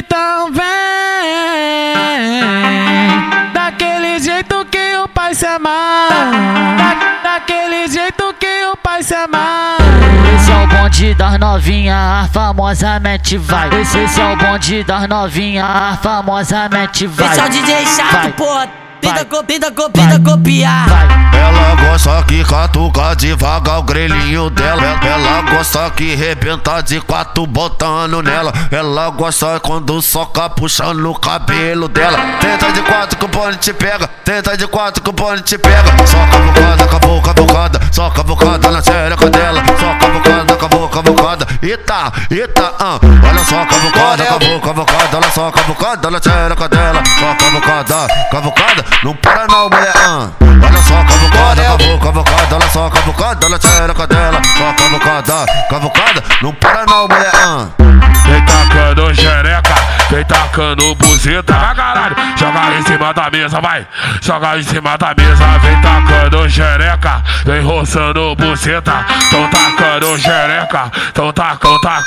Então vem Daquele jeito que o pai se amarra da, Daquele jeito que o pai se amarra Esse é o bonde das novinha, a famosamente vai. Esse, esse é o bonde das novinha, a famosamente vai. Esse é o DJ chato, Vai. porra Tenta, co- tenta, co- tenta copiar Ela gosta que catuca devagar o grelhinho dela. Ela gosta que rebenta de quatro botando nela. Ela gosta quando soca puxando o cabelo dela. Tenta de quatro que o pone te pega. Tenta de quatro que o pone te pega. Só cavucada, acabou cavucada. Só cavucada na xereca dela. Só cavucada, acabou cavucada. Eita, eita, ah. Olha só cavucada, acabou cavucada. Olha só cavucada na xereca dela. Só cavucada, cavucada. Não para não, mulher, ah. Olha só cavucada, acabou cavucada. Olha só cavucada na xereca dela. Só cavucada, cavucada. Não para não, mulher, ah. Vem tacando xereca, vem tacando buzeta Vai caralho, joga em cima da mesa, vai. Joga em cima da mesa, vem tacando xereca Vem roçando buceta Tão tacando xereca, tão tacando, tac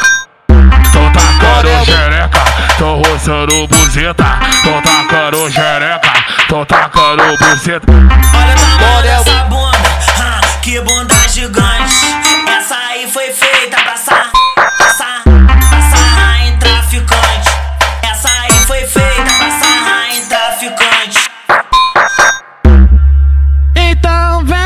Tão tacando xereca, tão roçando buzeta Tão tacando xereca, tão tacando buceta. Olha o tamanho dessa bunda ah, Que bunda gigante. Essa aí foi feita pra sa, sa, pra sarrar em traficante. Essa aí foi feita pra sarrar em traficante. Então vem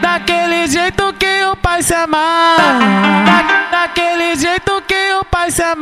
Daquele jeito que o pai se amarra da, Daquele jeito que o pai se é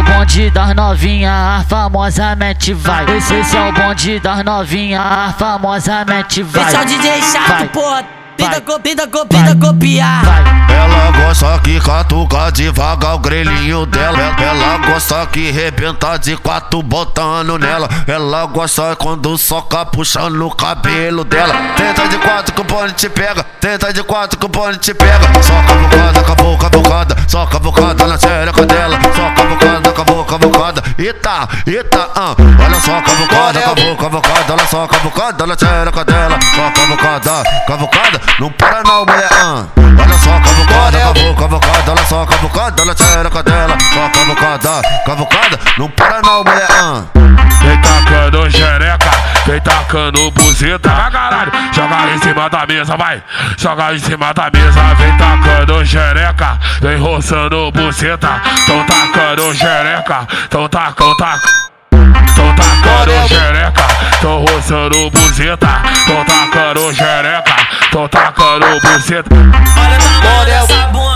o bonde das novinha, a famosamente vai Esse, esse é o bonde das novinha, a famosamente vai Esse é o DJ chato, Vai. porra Tenta, Vai. co- tenta, co- tenta copiar Vai, Ela gosta que catuca devagar o grelhinho dela. Ela gosta que rebenta de quatro botando nela. Ela gosta quando soca puxando o cabelo dela. Tenta de quatro que o pone te pega. Tenta de quatro que o pone te pega. Só cavucada, acabou cavucada. Só cavucada na xereca dela. Eita, eita, ah. Olha só cavucada, acabou cavucada. Olha só cavucada na xereca dela. Só cavucada, cavucada. Não para não, mulher, ah. Olha só cavucada, acabou cavucada. Olha só cavucada na xereca dela. Só cavucada, cavucada. Não para não, mulher, ah. Vem tacando xereca, vem tacando buzeta Vai caralho, joga em cima da mesa, vai. Joga em cima da mesa, vem tacando xereca Vem roçando buceta Tão tacando xereca, tão tacando, tac Tão tacando xereca, tão roçando buceta Tão tacando xereca, tão tacando buceta Olha o tamanho bunda